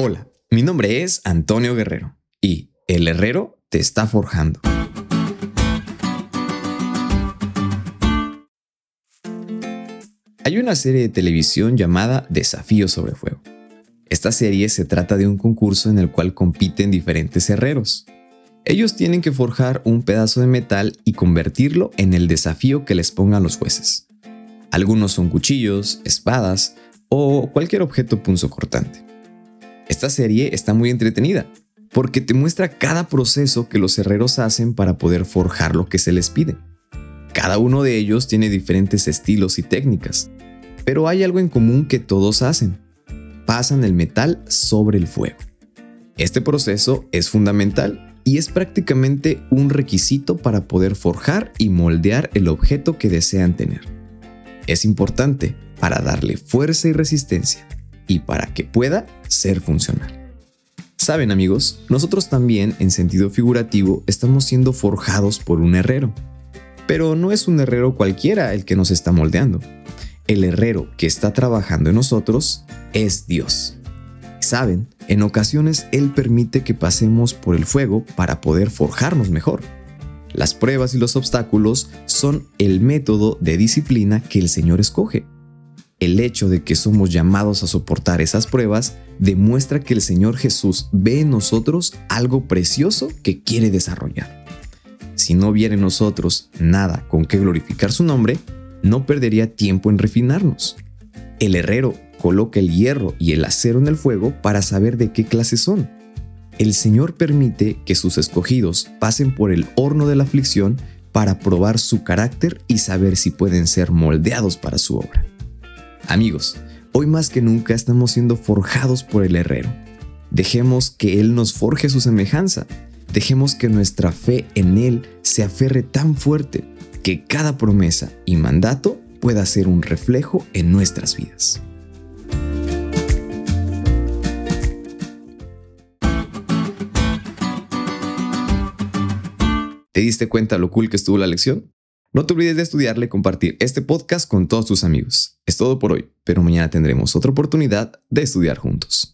Hola, mi nombre es Antonio Guerrero y el herrero te está forjando. Hay una serie de televisión llamada Desafío sobre Fuego. Esta serie se trata de un concurso en el cual compiten diferentes herreros. Ellos tienen que forjar un pedazo de metal y convertirlo en el desafío que les pongan los jueces. Algunos son cuchillos, espadas o cualquier objeto punzocortante. Esta serie está muy entretenida porque te muestra cada proceso que los herreros hacen para poder forjar lo que se les pide. Cada uno de ellos tiene diferentes estilos y técnicas, pero hay algo en común que todos hacen. Pasan el metal sobre el fuego. Este proceso es fundamental y es prácticamente un requisito para poder forjar y moldear el objeto que desean tener. Es importante para darle fuerza y resistencia y para que pueda ser funcional. Saben amigos, nosotros también en sentido figurativo estamos siendo forjados por un herrero. Pero no es un herrero cualquiera el que nos está moldeando. El herrero que está trabajando en nosotros es Dios. Saben, en ocasiones Él permite que pasemos por el fuego para poder forjarnos mejor. Las pruebas y los obstáculos son el método de disciplina que el Señor escoge el hecho de que somos llamados a soportar esas pruebas demuestra que el Señor Jesús ve en nosotros algo precioso que quiere desarrollar. Si no viera en nosotros nada con que glorificar su nombre, no perdería tiempo en refinarnos. El herrero coloca el hierro y el acero en el fuego para saber de qué clase son. El Señor permite que sus escogidos pasen por el horno de la aflicción para probar su carácter y saber si pueden ser moldeados para su obra. Amigos, hoy más que nunca estamos siendo forjados por el herrero. Dejemos que Él nos forje su semejanza. Dejemos que nuestra fe en Él se aferre tan fuerte que cada promesa y mandato pueda ser un reflejo en nuestras vidas. ¿Te diste cuenta lo cool que estuvo la lección? No te olvides de estudiarle y compartir este podcast con todos tus amigos. Es todo por hoy, pero mañana tendremos otra oportunidad de estudiar juntos.